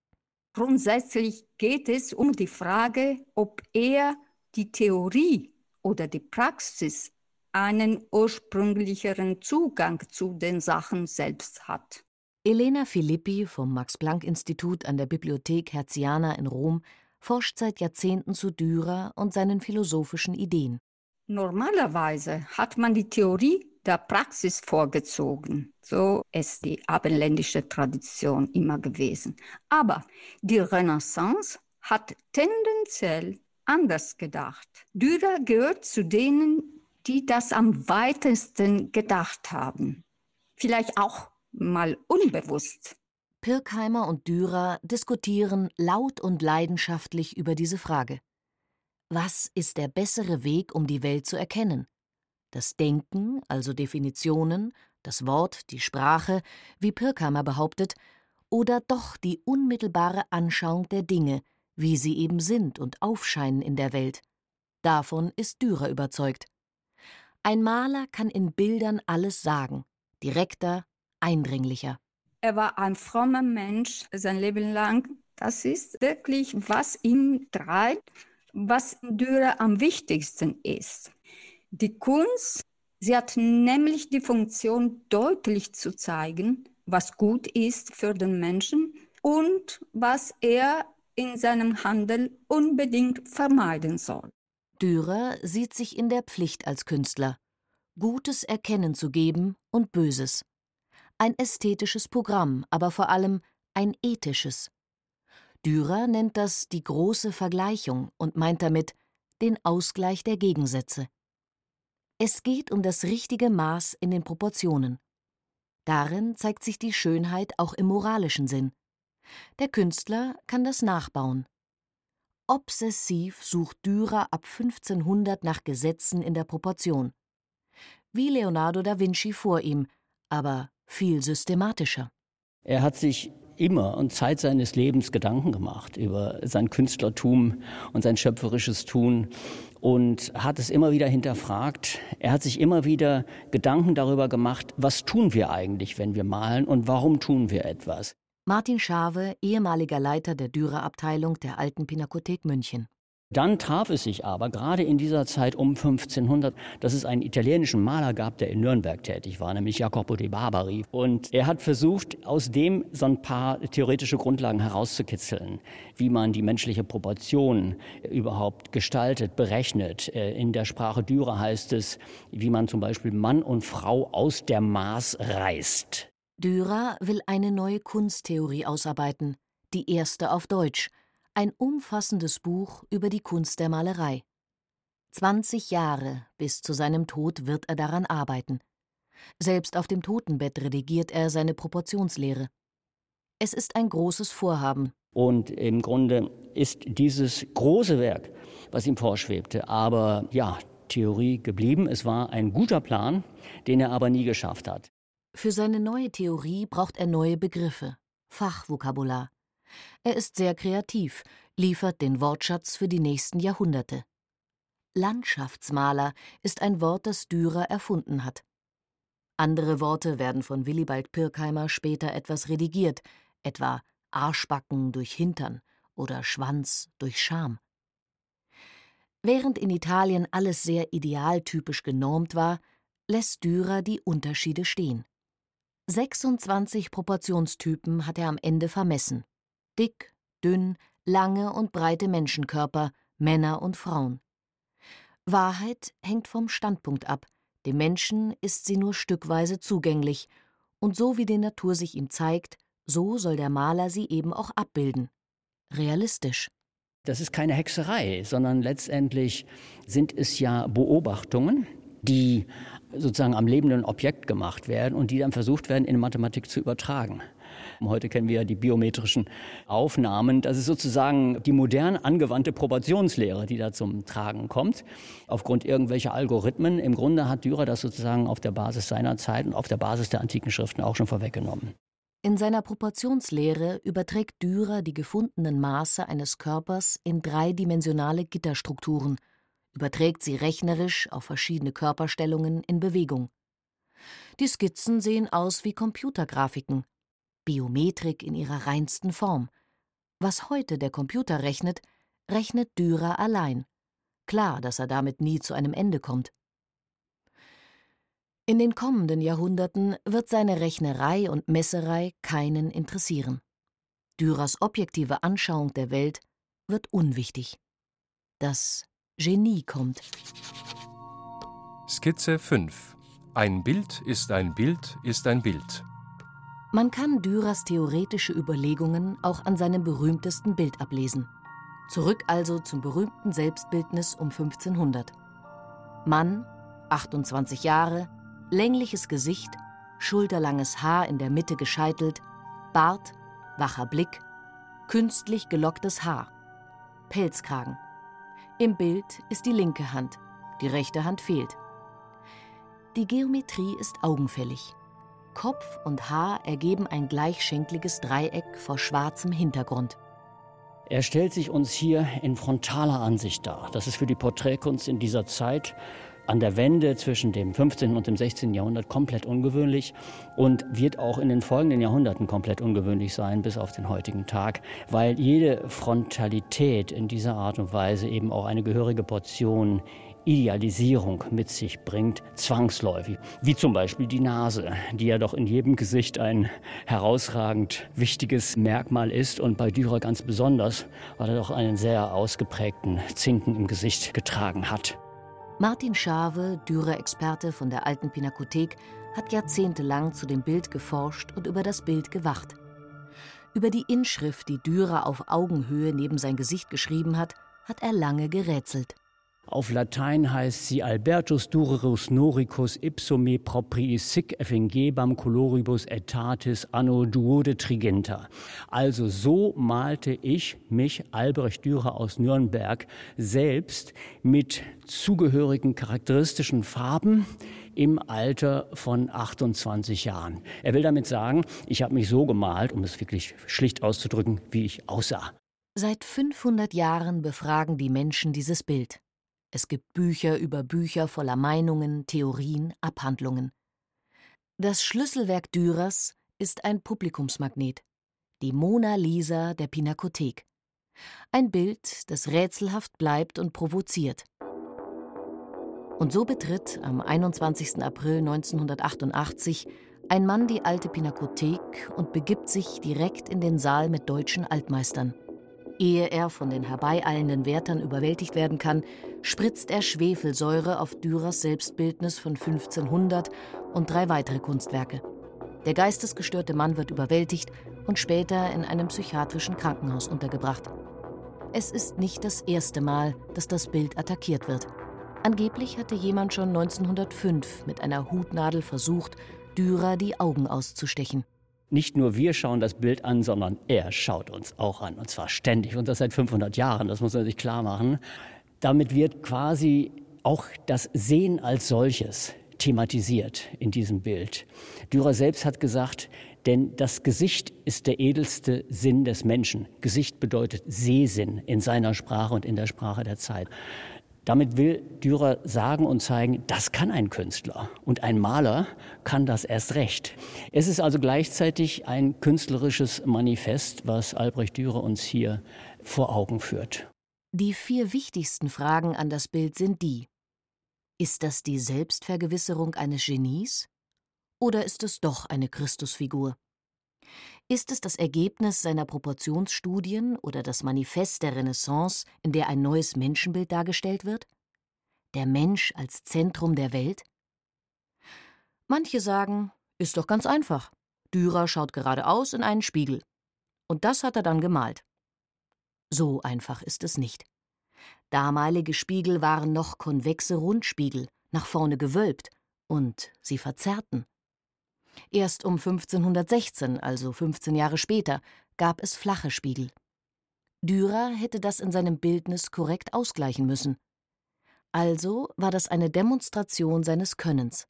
Grundsätzlich geht es um die Frage, ob er die Theorie oder die Praxis einen ursprünglicheren Zugang zu den Sachen selbst hat. Elena Filippi vom Max-Planck-Institut an der Bibliothek Herziana in Rom forscht seit Jahrzehnten zu Dürer und seinen philosophischen Ideen. Normalerweise hat man die Theorie der Praxis vorgezogen. So ist die abendländische Tradition immer gewesen. Aber die Renaissance hat tendenziell anders gedacht. Dürer gehört zu denen, die das am weitesten gedacht haben. Vielleicht auch mal unbewusst. Pirkheimer und Dürer diskutieren laut und leidenschaftlich über diese Frage. Was ist der bessere Weg, um die Welt zu erkennen? Das Denken, also Definitionen, das Wort, die Sprache, wie Pirkheimer behauptet, oder doch die unmittelbare Anschauung der Dinge, wie sie eben sind und aufscheinen in der Welt. Davon ist Dürer überzeugt. Ein Maler kann in Bildern alles sagen, direkter, eindringlicher. Er war ein frommer Mensch sein Leben lang. Das ist wirklich, was ihn treibt, was Dürer am wichtigsten ist. Die Kunst, sie hat nämlich die Funktion, deutlich zu zeigen, was gut ist für den Menschen und was er in seinem Handel unbedingt vermeiden soll. Dürer sieht sich in der Pflicht als Künstler, Gutes erkennen zu geben und Böses. Ein ästhetisches Programm, aber vor allem ein ethisches. Dürer nennt das die große Vergleichung und meint damit den Ausgleich der Gegensätze. Es geht um das richtige Maß in den Proportionen. Darin zeigt sich die Schönheit auch im moralischen Sinn. Der Künstler kann das nachbauen. Obsessiv sucht Dürer ab 1500 nach Gesetzen in der Proportion. wie Leonardo da Vinci vor ihm, aber viel systematischer. Er hat sich immer und Zeit seines Lebens Gedanken gemacht über sein Künstlertum und sein schöpferisches Tun und hat es immer wieder hinterfragt. Er hat sich immer wieder Gedanken darüber gemacht, was tun wir eigentlich, wenn wir malen und warum tun wir etwas. Martin Schave, ehemaliger Leiter der Dürer-Abteilung der Alten Pinakothek München. Dann traf es sich aber gerade in dieser Zeit um 1500, dass es einen italienischen Maler gab, der in Nürnberg tätig war, nämlich Jacopo de Barbari. Und er hat versucht, aus dem so ein paar theoretische Grundlagen herauszukitzeln, wie man die menschliche Proportion überhaupt gestaltet, berechnet. Äh, in der Sprache Dürer heißt es, wie man zum Beispiel Mann und Frau aus der Maß reißt. Dürer will eine neue Kunsttheorie ausarbeiten, die erste auf Deutsch – ein umfassendes Buch über die Kunst der Malerei. 20 Jahre bis zu seinem Tod wird er daran arbeiten. Selbst auf dem Totenbett redigiert er seine Proportionslehre. Es ist ein großes Vorhaben. Und im Grunde ist dieses große Werk, was ihm vorschwebte, aber ja, Theorie geblieben. Es war ein guter Plan, den er aber nie geschafft hat. Für seine neue Theorie braucht er neue Begriffe, Fachvokabular. Er ist sehr kreativ, liefert den Wortschatz für die nächsten Jahrhunderte. Landschaftsmaler ist ein Wort, das Dürer erfunden hat. Andere Worte werden von Willibald Pirkheimer später etwas redigiert, etwa Arschbacken durch Hintern oder Schwanz durch Scham. Während in Italien alles sehr idealtypisch genormt war, lässt Dürer die Unterschiede stehen. 26 Proportionstypen hat er am Ende vermessen dick, dünn, lange und breite Menschenkörper, Männer und Frauen. Wahrheit hängt vom Standpunkt ab, dem Menschen ist sie nur stückweise zugänglich, und so wie die Natur sich ihm zeigt, so soll der Maler sie eben auch abbilden. Realistisch. Das ist keine Hexerei, sondern letztendlich sind es ja Beobachtungen, die sozusagen am lebenden Objekt gemacht werden und die dann versucht werden, in Mathematik zu übertragen. Heute kennen wir ja die biometrischen Aufnahmen. Das ist sozusagen die modern angewandte Proportionslehre, die da zum Tragen kommt. Aufgrund irgendwelcher Algorithmen. Im Grunde hat Dürer das sozusagen auf der Basis seiner Zeit und auf der Basis der antiken Schriften auch schon vorweggenommen. In seiner Proportionslehre überträgt Dürer die gefundenen Maße eines Körpers in dreidimensionale Gitterstrukturen, überträgt sie rechnerisch auf verschiedene Körperstellungen in Bewegung. Die Skizzen sehen aus wie Computergrafiken, Biometrik in ihrer reinsten Form. Was heute der Computer rechnet, rechnet Dürer allein. Klar, dass er damit nie zu einem Ende kommt. In den kommenden Jahrhunderten wird seine Rechnerei und Messerei keinen interessieren. Dürers objektive Anschauung der Welt wird unwichtig. Das Genie kommt. Skizze 5 Ein Bild ist ein Bild ist ein Bild. Man kann Dürers theoretische Überlegungen auch an seinem berühmtesten Bild ablesen. Zurück also zum berühmten Selbstbildnis um 1500. Mann, 28 Jahre, längliches Gesicht, schulterlanges Haar in der Mitte gescheitelt, Bart, wacher Blick, künstlich gelocktes Haar, Pelzkragen. Im Bild ist die linke Hand, die rechte Hand fehlt. Die Geometrie ist augenfällig. Kopf und Haar ergeben ein gleichschenkliges Dreieck vor schwarzem Hintergrund. Er stellt sich uns hier in frontaler Ansicht dar. Das ist für die Porträtkunst in dieser Zeit an der Wende zwischen dem 15. und dem 16. Jahrhundert komplett ungewöhnlich und wird auch in den folgenden Jahrhunderten komplett ungewöhnlich sein bis auf den heutigen Tag, weil jede Frontalität in dieser Art und Weise eben auch eine gehörige Portion Idealisierung mit sich bringt, zwangsläufig. Wie zum Beispiel die Nase, die ja doch in jedem Gesicht ein herausragend wichtiges Merkmal ist und bei Dürer ganz besonders, weil er doch einen sehr ausgeprägten Zinken im Gesicht getragen hat. Martin Schave, Dürer-Experte von der Alten Pinakothek, hat jahrzehntelang zu dem Bild geforscht und über das Bild gewacht. Über die Inschrift, die Dürer auf Augenhöhe neben sein Gesicht geschrieben hat, hat er lange gerätselt. Auf Latein heißt sie Albertus Durerus Noricus ipso me propriis sic effingebam coloribus etatis anno duode trigenta. Also so malte ich mich, Albrecht Dürer aus Nürnberg, selbst mit zugehörigen charakteristischen Farben, im Alter von 28 Jahren. Er will damit sagen, ich habe mich so gemalt, um es wirklich schlicht auszudrücken, wie ich aussah. Seit 500 Jahren befragen die Menschen dieses Bild. Es gibt Bücher über Bücher voller Meinungen, Theorien, Abhandlungen. Das Schlüsselwerk Dürers ist ein Publikumsmagnet, die Mona Lisa der Pinakothek. Ein Bild, das rätselhaft bleibt und provoziert. Und so betritt am 21. April 1988 ein Mann die alte Pinakothek und begibt sich direkt in den Saal mit deutschen Altmeistern. Ehe er von den herbeieilenden Wärtern überwältigt werden kann, spritzt er Schwefelsäure auf Dürers Selbstbildnis von 1500 und drei weitere Kunstwerke. Der geistesgestörte Mann wird überwältigt und später in einem psychiatrischen Krankenhaus untergebracht. Es ist nicht das erste Mal, dass das Bild attackiert wird. Angeblich hatte jemand schon 1905 mit einer Hutnadel versucht, Dürer die Augen auszustechen. Nicht nur wir schauen das Bild an, sondern er schaut uns auch an. Und zwar ständig. Und das seit 500 Jahren. Das muss man sich klar machen. Damit wird quasi auch das Sehen als solches thematisiert in diesem Bild. Dürer selbst hat gesagt, denn das Gesicht ist der edelste Sinn des Menschen. Gesicht bedeutet Sehsinn in seiner Sprache und in der Sprache der Zeit. Damit will Dürer sagen und zeigen, das kann ein Künstler und ein Maler kann das erst recht. Es ist also gleichzeitig ein künstlerisches Manifest, was Albrecht Dürer uns hier vor Augen führt. Die vier wichtigsten Fragen an das Bild sind die. Ist das die Selbstvergewisserung eines Genies? Oder ist es doch eine Christusfigur? Ist es das Ergebnis seiner Proportionsstudien oder das Manifest der Renaissance, in der ein neues Menschenbild dargestellt wird? Der Mensch als Zentrum der Welt? Manche sagen, ist doch ganz einfach. Dürer schaut geradeaus in einen Spiegel. Und das hat er dann gemalt. So einfach ist es nicht. Damalige Spiegel waren noch konvexe Rundspiegel, nach vorne gewölbt, und sie verzerrten. Erst um 1516, also 15 Jahre später, gab es flache Spiegel. Dürer hätte das in seinem Bildnis korrekt ausgleichen müssen. Also war das eine Demonstration seines Könnens.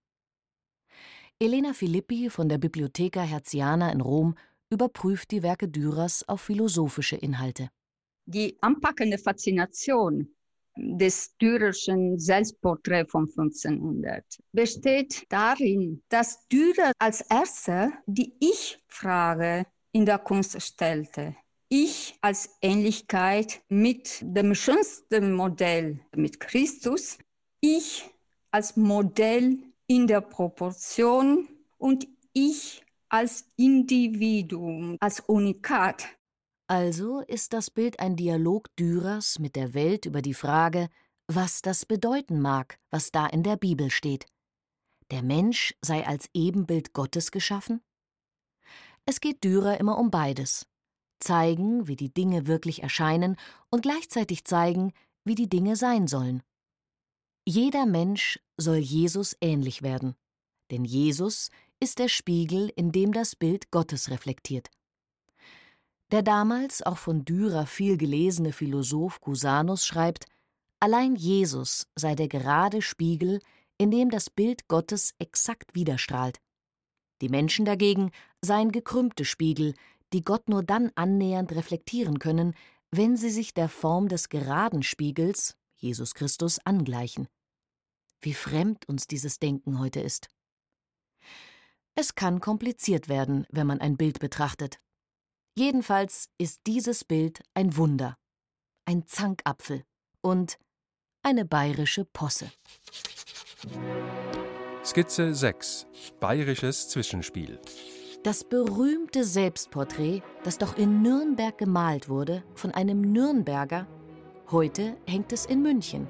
Elena Filippi von der Bibliotheca Herziana in Rom überprüft die Werke Dürers auf philosophische Inhalte. Die anpackende Faszination des Dürerschen Selbstporträts von 1500 besteht darin, dass Dürer als erster die Ich-Frage in der Kunst stellte. Ich als Ähnlichkeit mit dem schönsten Modell, mit Christus. Ich als Modell in der Proportion und ich als Individuum, als Unikat. Also ist das Bild ein Dialog Dürers mit der Welt über die Frage, was das bedeuten mag, was da in der Bibel steht. Der Mensch sei als Ebenbild Gottes geschaffen? Es geht Dürer immer um beides. Zeigen, wie die Dinge wirklich erscheinen und gleichzeitig zeigen, wie die Dinge sein sollen. Jeder Mensch soll Jesus ähnlich werden, denn Jesus ist der Spiegel, in dem das Bild Gottes reflektiert. Der damals auch von Dürer viel gelesene Philosoph Cusanus schreibt, allein Jesus sei der gerade Spiegel, in dem das Bild Gottes exakt widerstrahlt. Die Menschen dagegen seien gekrümmte Spiegel, die Gott nur dann annähernd reflektieren können, wenn sie sich der Form des geraden Spiegels, Jesus Christus, angleichen. Wie fremd uns dieses Denken heute ist. Es kann kompliziert werden, wenn man ein Bild betrachtet. Jedenfalls ist dieses Bild ein Wunder, ein Zankapfel und eine bayerische Posse. Skizze 6 Bayerisches Zwischenspiel Das berühmte Selbstporträt, das doch in Nürnberg gemalt wurde, von einem Nürnberger, heute hängt es in München.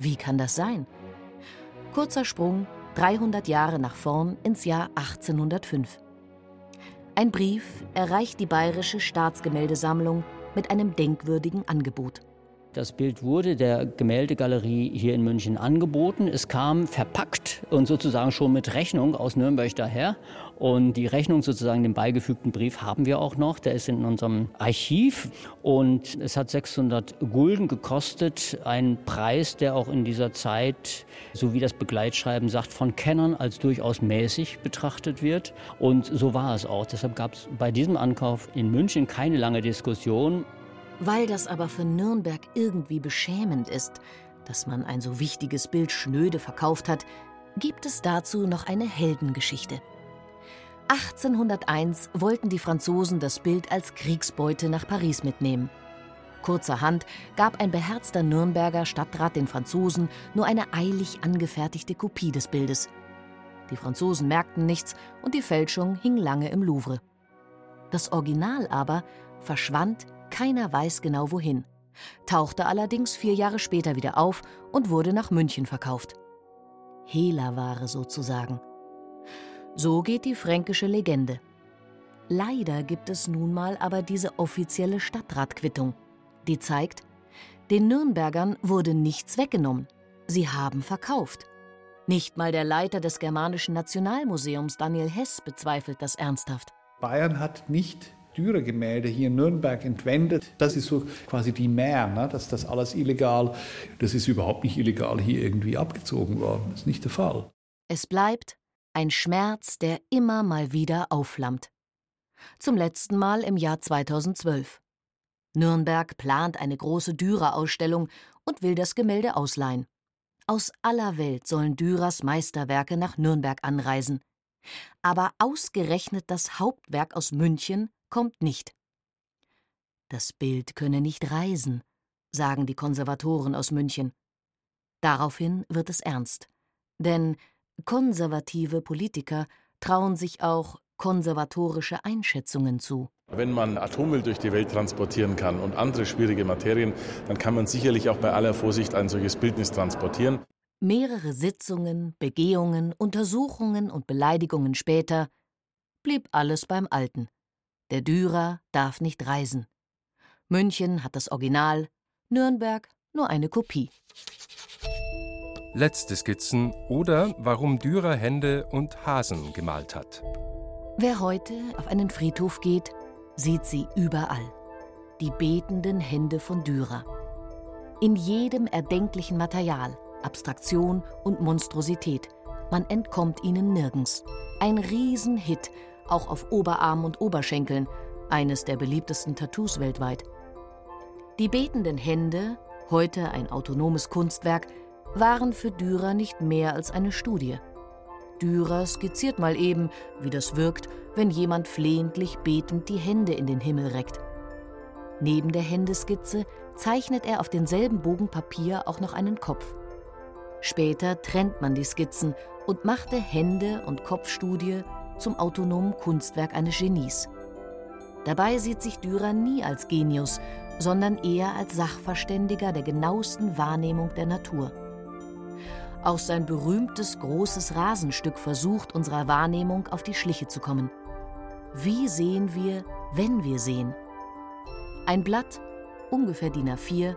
Wie kann das sein? Kurzer Sprung, 300 Jahre nach vorn ins Jahr 1805. Ein Brief erreicht die Bayerische Staatsgemäldesammlung mit einem denkwürdigen Angebot. Das Bild wurde der Gemäldegalerie hier in München angeboten. Es kam verpackt und sozusagen schon mit Rechnung aus Nürnberg daher. Und die Rechnung, sozusagen den beigefügten Brief, haben wir auch noch. Der ist in unserem Archiv. Und es hat 600 Gulden gekostet. Ein Preis, der auch in dieser Zeit, so wie das Begleitschreiben sagt, von Kennern als durchaus mäßig betrachtet wird. Und so war es auch. Deshalb gab es bei diesem Ankauf in München keine lange Diskussion. Weil das aber für Nürnberg irgendwie beschämend ist, dass man ein so wichtiges Bild schnöde verkauft hat, gibt es dazu noch eine Heldengeschichte. 1801 wollten die Franzosen das Bild als Kriegsbeute nach Paris mitnehmen. Kurzerhand gab ein beherzter Nürnberger Stadtrat den Franzosen nur eine eilig angefertigte Kopie des Bildes. Die Franzosen merkten nichts und die Fälschung hing lange im Louvre. Das Original aber verschwand keiner weiß genau wohin, tauchte allerdings vier Jahre später wieder auf und wurde nach München verkauft. Hehlerware sozusagen. So geht die fränkische Legende. Leider gibt es nun mal aber diese offizielle Stadtratquittung, die zeigt, den Nürnbergern wurde nichts weggenommen. Sie haben verkauft. Nicht mal der Leiter des Germanischen Nationalmuseums, Daniel Hess, bezweifelt das ernsthaft. Bayern hat nicht Dürer-Gemälde hier in Nürnberg entwendet. Das ist so quasi die Mehr, ne? dass das alles illegal, das ist überhaupt nicht illegal hier irgendwie abgezogen worden. Das ist nicht der Fall. Es bleibt ein Schmerz, der immer mal wieder aufflammt. Zum letzten Mal im Jahr 2012. Nürnberg plant eine große Dürer-Ausstellung und will das Gemälde ausleihen. Aus aller Welt sollen Dürers Meisterwerke nach Nürnberg anreisen. Aber ausgerechnet das Hauptwerk aus München kommt nicht. Das Bild könne nicht reisen, sagen die Konservatoren aus München. Daraufhin wird es ernst. Denn konservative Politiker trauen sich auch konservatorische Einschätzungen zu. Wenn man Atommüll durch die Welt transportieren kann und andere schwierige Materien, dann kann man sicherlich auch bei aller Vorsicht ein solches Bildnis transportieren. Mehrere Sitzungen, Begehungen, Untersuchungen und Beleidigungen später blieb alles beim Alten. Der Dürer darf nicht reisen. München hat das Original, Nürnberg nur eine Kopie. Letzte Skizzen oder warum Dürer Hände und Hasen gemalt hat. Wer heute auf einen Friedhof geht, sieht sie überall. Die betenden Hände von Dürer. In jedem erdenklichen Material, Abstraktion und Monstrosität. Man entkommt ihnen nirgends. Ein Riesenhit auch auf Oberarm und Oberschenkeln, eines der beliebtesten Tattoos weltweit. Die betenden Hände, heute ein autonomes Kunstwerk, waren für Dürer nicht mehr als eine Studie. Dürer skizziert mal eben, wie das wirkt, wenn jemand flehentlich betend die Hände in den Himmel reckt. Neben der Händeskizze zeichnet er auf denselben Bogen Papier auch noch einen Kopf. Später trennt man die Skizzen und machte Hände- und Kopfstudie zum autonomen Kunstwerk eines Genies. Dabei sieht sich Dürer nie als Genius, sondern eher als Sachverständiger der genauesten Wahrnehmung der Natur. Auch sein berühmtes großes Rasenstück versucht, unserer Wahrnehmung auf die Schliche zu kommen. Wie sehen wir, wenn wir sehen? Ein Blatt, ungefähr DIN A4,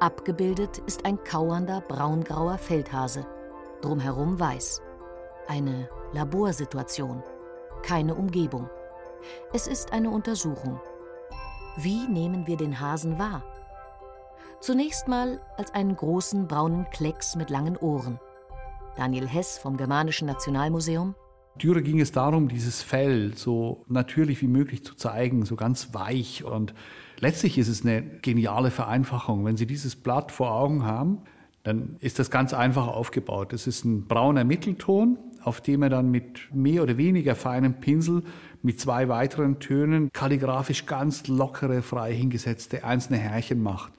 abgebildet ist ein kauernder braungrauer Feldhase, drumherum weiß. Eine Laborsituation keine Umgebung. Es ist eine Untersuchung. Wie nehmen wir den Hasen wahr? Zunächst mal als einen großen braunen Klecks mit langen Ohren. Daniel Hess vom Germanischen Nationalmuseum. Dürer ging es darum, dieses Fell so natürlich wie möglich zu zeigen, so ganz weich. Und letztlich ist es eine geniale Vereinfachung. Wenn Sie dieses Blatt vor Augen haben, dann ist das ganz einfach aufgebaut. Es ist ein brauner Mittelton auf dem er dann mit mehr oder weniger feinem Pinsel mit zwei weiteren Tönen kalligrafisch ganz lockere, frei hingesetzte einzelne Härchen macht.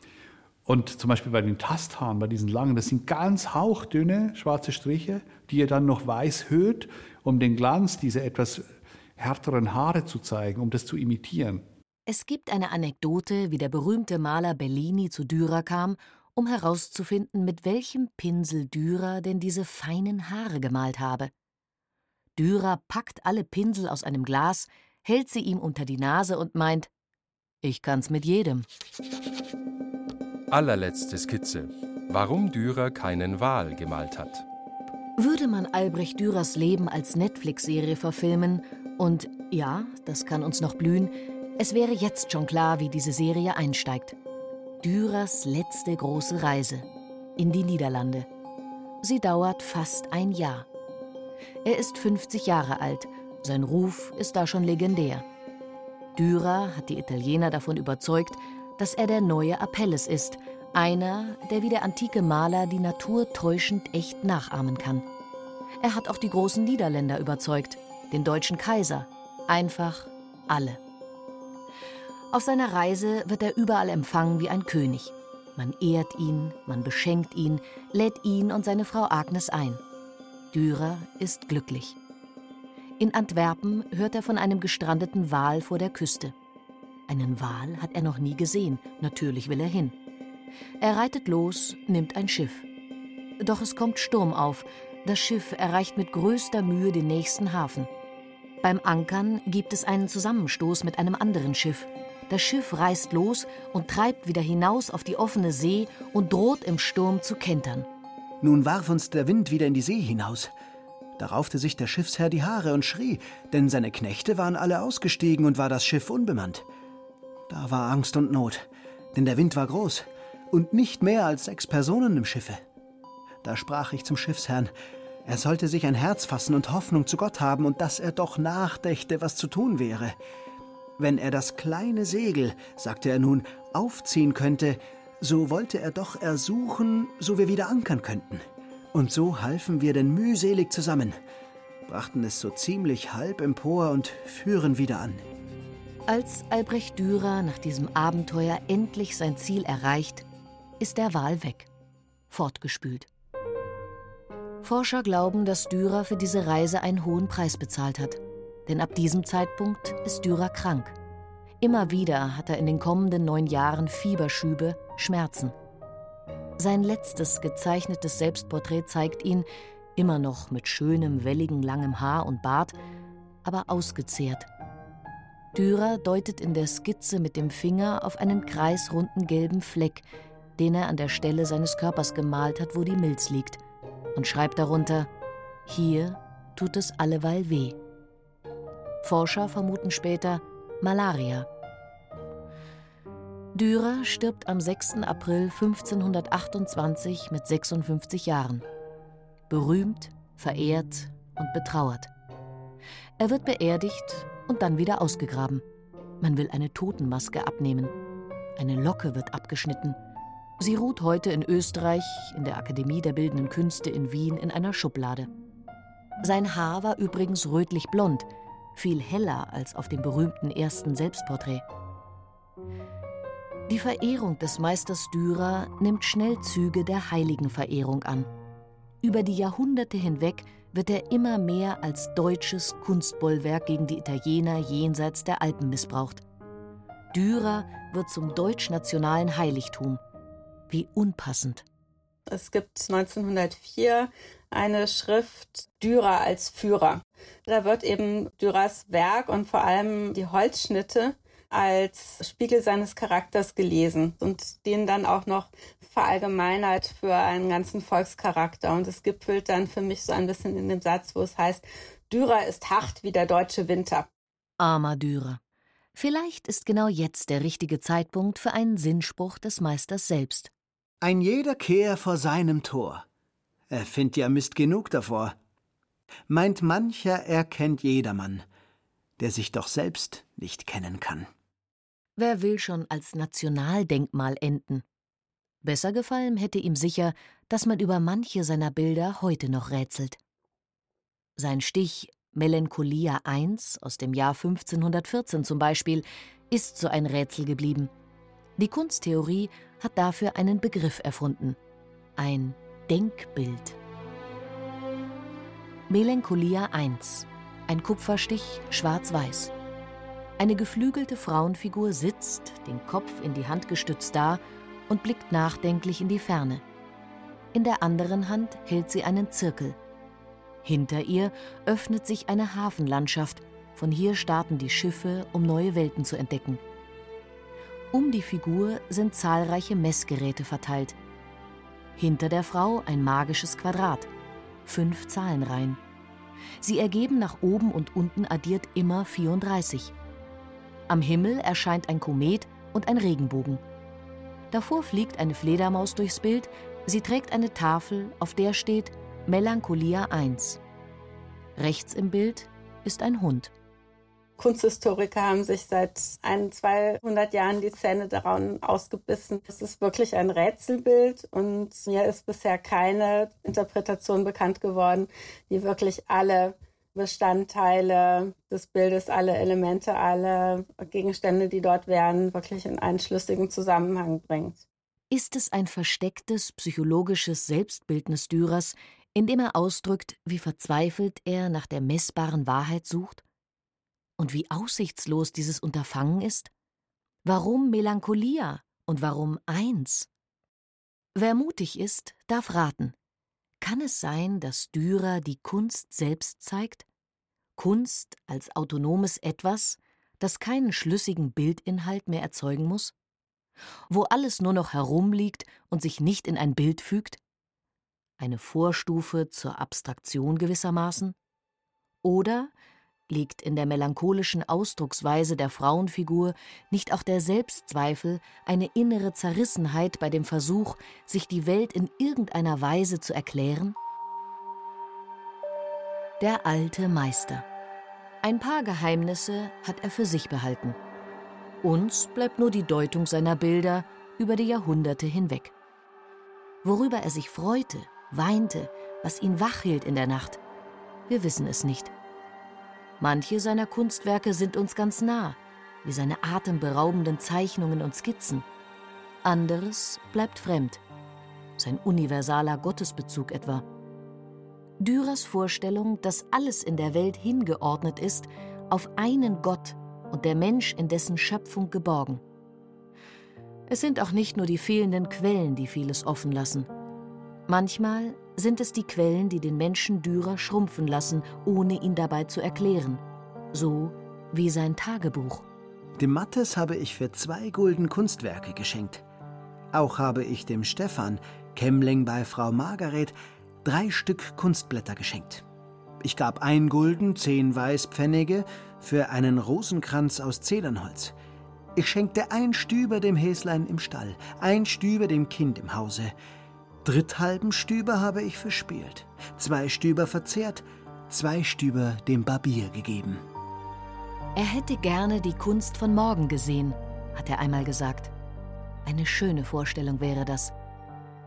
Und zum Beispiel bei den Tasthaaren, bei diesen langen, das sind ganz hauchdünne schwarze Striche, die er dann noch weiß höht, um den Glanz dieser etwas härteren Haare zu zeigen, um das zu imitieren. Es gibt eine Anekdote, wie der berühmte Maler Bellini zu Dürer kam um herauszufinden, mit welchem Pinsel Dürer denn diese feinen Haare gemalt habe. Dürer packt alle Pinsel aus einem Glas, hält sie ihm unter die Nase und meint: Ich kann's mit jedem. Allerletzte Skizze. Warum Dürer keinen Wal gemalt hat. Würde man Albrecht Dürers Leben als Netflix-Serie verfilmen und ja, das kann uns noch blühen, es wäre jetzt schon klar, wie diese Serie einsteigt. Dürers letzte große Reise in die Niederlande. Sie dauert fast ein Jahr. Er ist 50 Jahre alt, sein Ruf ist da schon legendär. Dürer hat die Italiener davon überzeugt, dass er der neue Apelles ist, einer, der wie der antike Maler die Natur täuschend echt nachahmen kann. Er hat auch die großen Niederländer überzeugt, den deutschen Kaiser, einfach alle. Auf seiner Reise wird er überall empfangen wie ein König. Man ehrt ihn, man beschenkt ihn, lädt ihn und seine Frau Agnes ein. Dürer ist glücklich. In Antwerpen hört er von einem gestrandeten Wal vor der Küste. Einen Wal hat er noch nie gesehen, natürlich will er hin. Er reitet los, nimmt ein Schiff. Doch es kommt Sturm auf. Das Schiff erreicht mit größter Mühe den nächsten Hafen. Beim Ankern gibt es einen Zusammenstoß mit einem anderen Schiff. Das Schiff reißt los und treibt wieder hinaus auf die offene See und droht im Sturm zu kentern. Nun warf uns der Wind wieder in die See hinaus. Da raufte sich der Schiffsherr die Haare und schrie, denn seine Knechte waren alle ausgestiegen und war das Schiff unbemannt. Da war Angst und Not, denn der Wind war groß und nicht mehr als sechs Personen im Schiffe. Da sprach ich zum Schiffsherrn, er sollte sich ein Herz fassen und Hoffnung zu Gott haben und dass er doch nachdächte, was zu tun wäre. Wenn er das kleine Segel, sagte er nun, aufziehen könnte, so wollte er doch ersuchen, so wir wieder ankern könnten. Und so halfen wir denn mühselig zusammen, brachten es so ziemlich halb empor und führen wieder an. Als Albrecht Dürer nach diesem Abenteuer endlich sein Ziel erreicht, ist der Wal weg, fortgespült. Forscher glauben, dass Dürer für diese Reise einen hohen Preis bezahlt hat. Denn ab diesem Zeitpunkt ist Dürer krank. Immer wieder hat er in den kommenden neun Jahren Fieberschübe, Schmerzen. Sein letztes gezeichnetes Selbstporträt zeigt ihn, immer noch mit schönem, welligen, langem Haar und Bart, aber ausgezehrt. Dürer deutet in der Skizze mit dem Finger auf einen kreisrunden gelben Fleck, den er an der Stelle seines Körpers gemalt hat, wo die Milz liegt, und schreibt darunter: Hier tut es alleweil weh. Forscher vermuten später Malaria. Dürer stirbt am 6. April 1528 mit 56 Jahren. Berühmt, verehrt und betrauert. Er wird beerdigt und dann wieder ausgegraben. Man will eine Totenmaske abnehmen. Eine Locke wird abgeschnitten. Sie ruht heute in Österreich, in der Akademie der Bildenden Künste in Wien, in einer Schublade. Sein Haar war übrigens rötlich blond, viel heller als auf dem berühmten ersten Selbstporträt. Die Verehrung des Meisters Dürer nimmt schnell Züge der Heiligenverehrung an. Über die Jahrhunderte hinweg wird er immer mehr als deutsches Kunstbollwerk gegen die Italiener jenseits der Alpen missbraucht. Dürer wird zum deutschnationalen Heiligtum. Wie unpassend. Es gibt 1904 eine Schrift Dürer als Führer. Da wird eben Dürers Werk und vor allem die Holzschnitte als Spiegel seines Charakters gelesen und den dann auch noch verallgemeinert für einen ganzen Volkscharakter. Und es gipfelt dann für mich so ein bisschen in dem Satz, wo es heißt, Dürer ist hart wie der deutsche Winter. Armer Dürer. Vielleicht ist genau jetzt der richtige Zeitpunkt für einen Sinnspruch des Meisters selbst. Ein jeder Kehr vor seinem Tor. Er findet ja Mist genug davor. Meint mancher, er kennt jedermann, der sich doch selbst nicht kennen kann. Wer will schon als Nationaldenkmal enden? Besser gefallen hätte ihm sicher, dass man über manche seiner Bilder heute noch rätselt. Sein Stich Melancholia I aus dem Jahr 1514 zum Beispiel ist so ein Rätsel geblieben. Die Kunsttheorie hat dafür einen Begriff erfunden: ein Denkbild. Melancholia I. Ein Kupferstich, schwarz-weiß. Eine geflügelte Frauenfigur sitzt, den Kopf in die Hand gestützt da und blickt nachdenklich in die Ferne. In der anderen Hand hält sie einen Zirkel. Hinter ihr öffnet sich eine Hafenlandschaft. Von hier starten die Schiffe, um neue Welten zu entdecken. Um die Figur sind zahlreiche Messgeräte verteilt. Hinter der Frau ein magisches Quadrat, fünf Zahlenreihen. Sie ergeben nach oben und unten addiert immer 34. Am Himmel erscheint ein Komet und ein Regenbogen. Davor fliegt eine Fledermaus durchs Bild, sie trägt eine Tafel, auf der steht Melancholia 1. Rechts im Bild ist ein Hund. Kunsthistoriker haben sich seit ein, 200 Jahren die Zähne daran ausgebissen. Es ist wirklich ein Rätselbild und mir ist bisher keine Interpretation bekannt geworden, die wirklich alle Bestandteile des Bildes, alle Elemente, alle Gegenstände, die dort wären, wirklich in einen schlüssigen Zusammenhang bringt. Ist es ein verstecktes psychologisches Selbstbildnis Dürers, in dem er ausdrückt, wie verzweifelt er nach der messbaren Wahrheit sucht? Und wie aussichtslos dieses Unterfangen ist? Warum Melancholia und warum eins? Wer mutig ist, darf raten. Kann es sein, dass Dürer die Kunst selbst zeigt? Kunst als autonomes Etwas, das keinen schlüssigen Bildinhalt mehr erzeugen muss? Wo alles nur noch herumliegt und sich nicht in ein Bild fügt? Eine Vorstufe zur Abstraktion gewissermaßen? Oder Liegt in der melancholischen Ausdrucksweise der Frauenfigur nicht auch der Selbstzweifel, eine innere Zerrissenheit bei dem Versuch, sich die Welt in irgendeiner Weise zu erklären? Der alte Meister. Ein paar Geheimnisse hat er für sich behalten. Uns bleibt nur die Deutung seiner Bilder über die Jahrhunderte hinweg. Worüber er sich freute, weinte, was ihn wach hielt in der Nacht, wir wissen es nicht. Manche seiner Kunstwerke sind uns ganz nah, wie seine atemberaubenden Zeichnungen und Skizzen. Anderes bleibt fremd, sein universaler Gottesbezug etwa. Dürers Vorstellung, dass alles in der Welt hingeordnet ist, auf einen Gott und der Mensch in dessen Schöpfung geborgen. Es sind auch nicht nur die fehlenden Quellen, die vieles offen lassen. Manchmal sind es die Quellen, die den Menschen Dürer schrumpfen lassen, ohne ihn dabei zu erklären. So wie sein Tagebuch. Dem Mattes habe ich für zwei Gulden Kunstwerke geschenkt. Auch habe ich dem Stefan, Kemmling bei Frau Margaret, drei Stück Kunstblätter geschenkt. Ich gab ein Gulden, zehn Weißpfennige für einen Rosenkranz aus Zedernholz. Ich schenkte ein Stüber dem Häslein im Stall, ein Stüber dem Kind im Hause, Dritthalben Stüber habe ich verspielt, zwei Stüber verzehrt, zwei Stüber dem Barbier gegeben. Er hätte gerne die Kunst von morgen gesehen, hat er einmal gesagt. Eine schöne Vorstellung wäre das.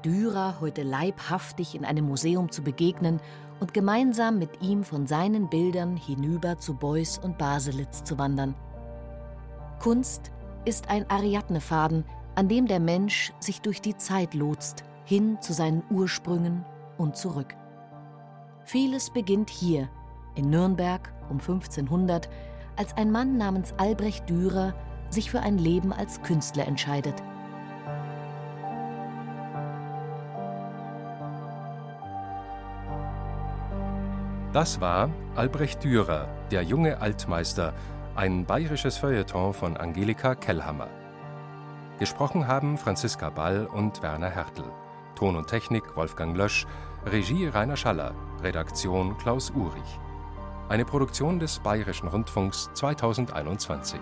Dürer heute leibhaftig in einem Museum zu begegnen und gemeinsam mit ihm von seinen Bildern hinüber zu Beuys und Baselitz zu wandern. Kunst ist ein Ariadnefaden, an dem der Mensch sich durch die Zeit lotst hin zu seinen Ursprüngen und zurück. Vieles beginnt hier, in Nürnberg um 1500, als ein Mann namens Albrecht Dürer sich für ein Leben als Künstler entscheidet. Das war Albrecht Dürer, der junge Altmeister, ein bayerisches Feuilleton von Angelika Kellhammer. Gesprochen haben Franziska Ball und Werner Hertel. Ton und Technik Wolfgang Lösch, Regie Rainer Schaller, Redaktion Klaus Urich. Eine Produktion des Bayerischen Rundfunks 2021.